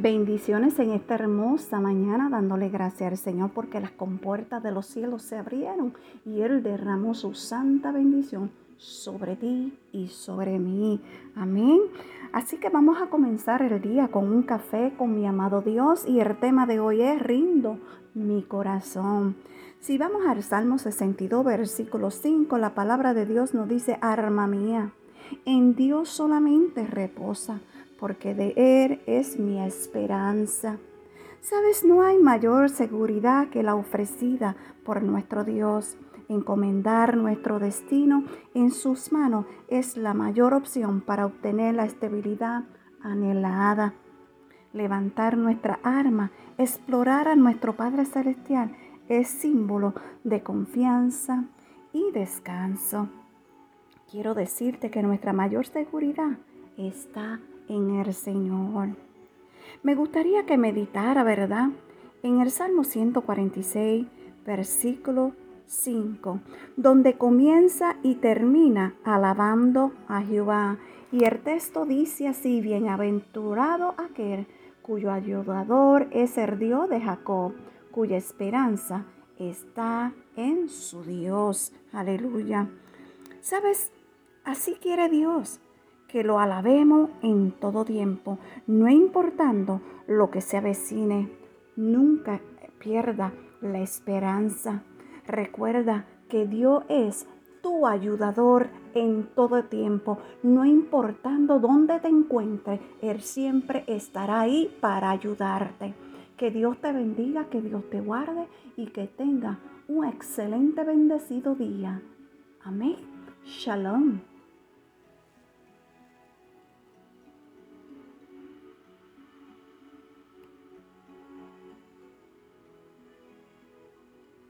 Bendiciones en esta hermosa mañana, dándole gracias al Señor porque las compuertas de los cielos se abrieron y Él derramó su santa bendición sobre ti y sobre mí. Amén. Así que vamos a comenzar el día con un café con mi amado Dios y el tema de hoy es rindo mi corazón. Si vamos al Salmo 62, versículo 5, la palabra de Dios nos dice, arma mía, en Dios solamente reposa porque de Él es mi esperanza. Sabes, no hay mayor seguridad que la ofrecida por nuestro Dios. Encomendar nuestro destino en sus manos es la mayor opción para obtener la estabilidad anhelada. Levantar nuestra arma, explorar a nuestro Padre Celestial es símbolo de confianza y descanso. Quiero decirte que nuestra mayor seguridad está en el Señor. Me gustaría que meditara, ¿verdad? En el Salmo 146, versículo 5, donde comienza y termina alabando a Jehová. Y el texto dice así, bienaventurado aquel cuyo ayudador es el Dios de Jacob, cuya esperanza está en su Dios. Aleluya. ¿Sabes? Así quiere Dios que lo alabemos en todo tiempo, no importando lo que se avecine. Nunca pierda la esperanza. Recuerda que Dios es tu ayudador en todo tiempo, no importando dónde te encuentres, Él siempre estará ahí para ayudarte. Que Dios te bendiga, que Dios te guarde y que tenga un excelente bendecido día. Amén. Shalom.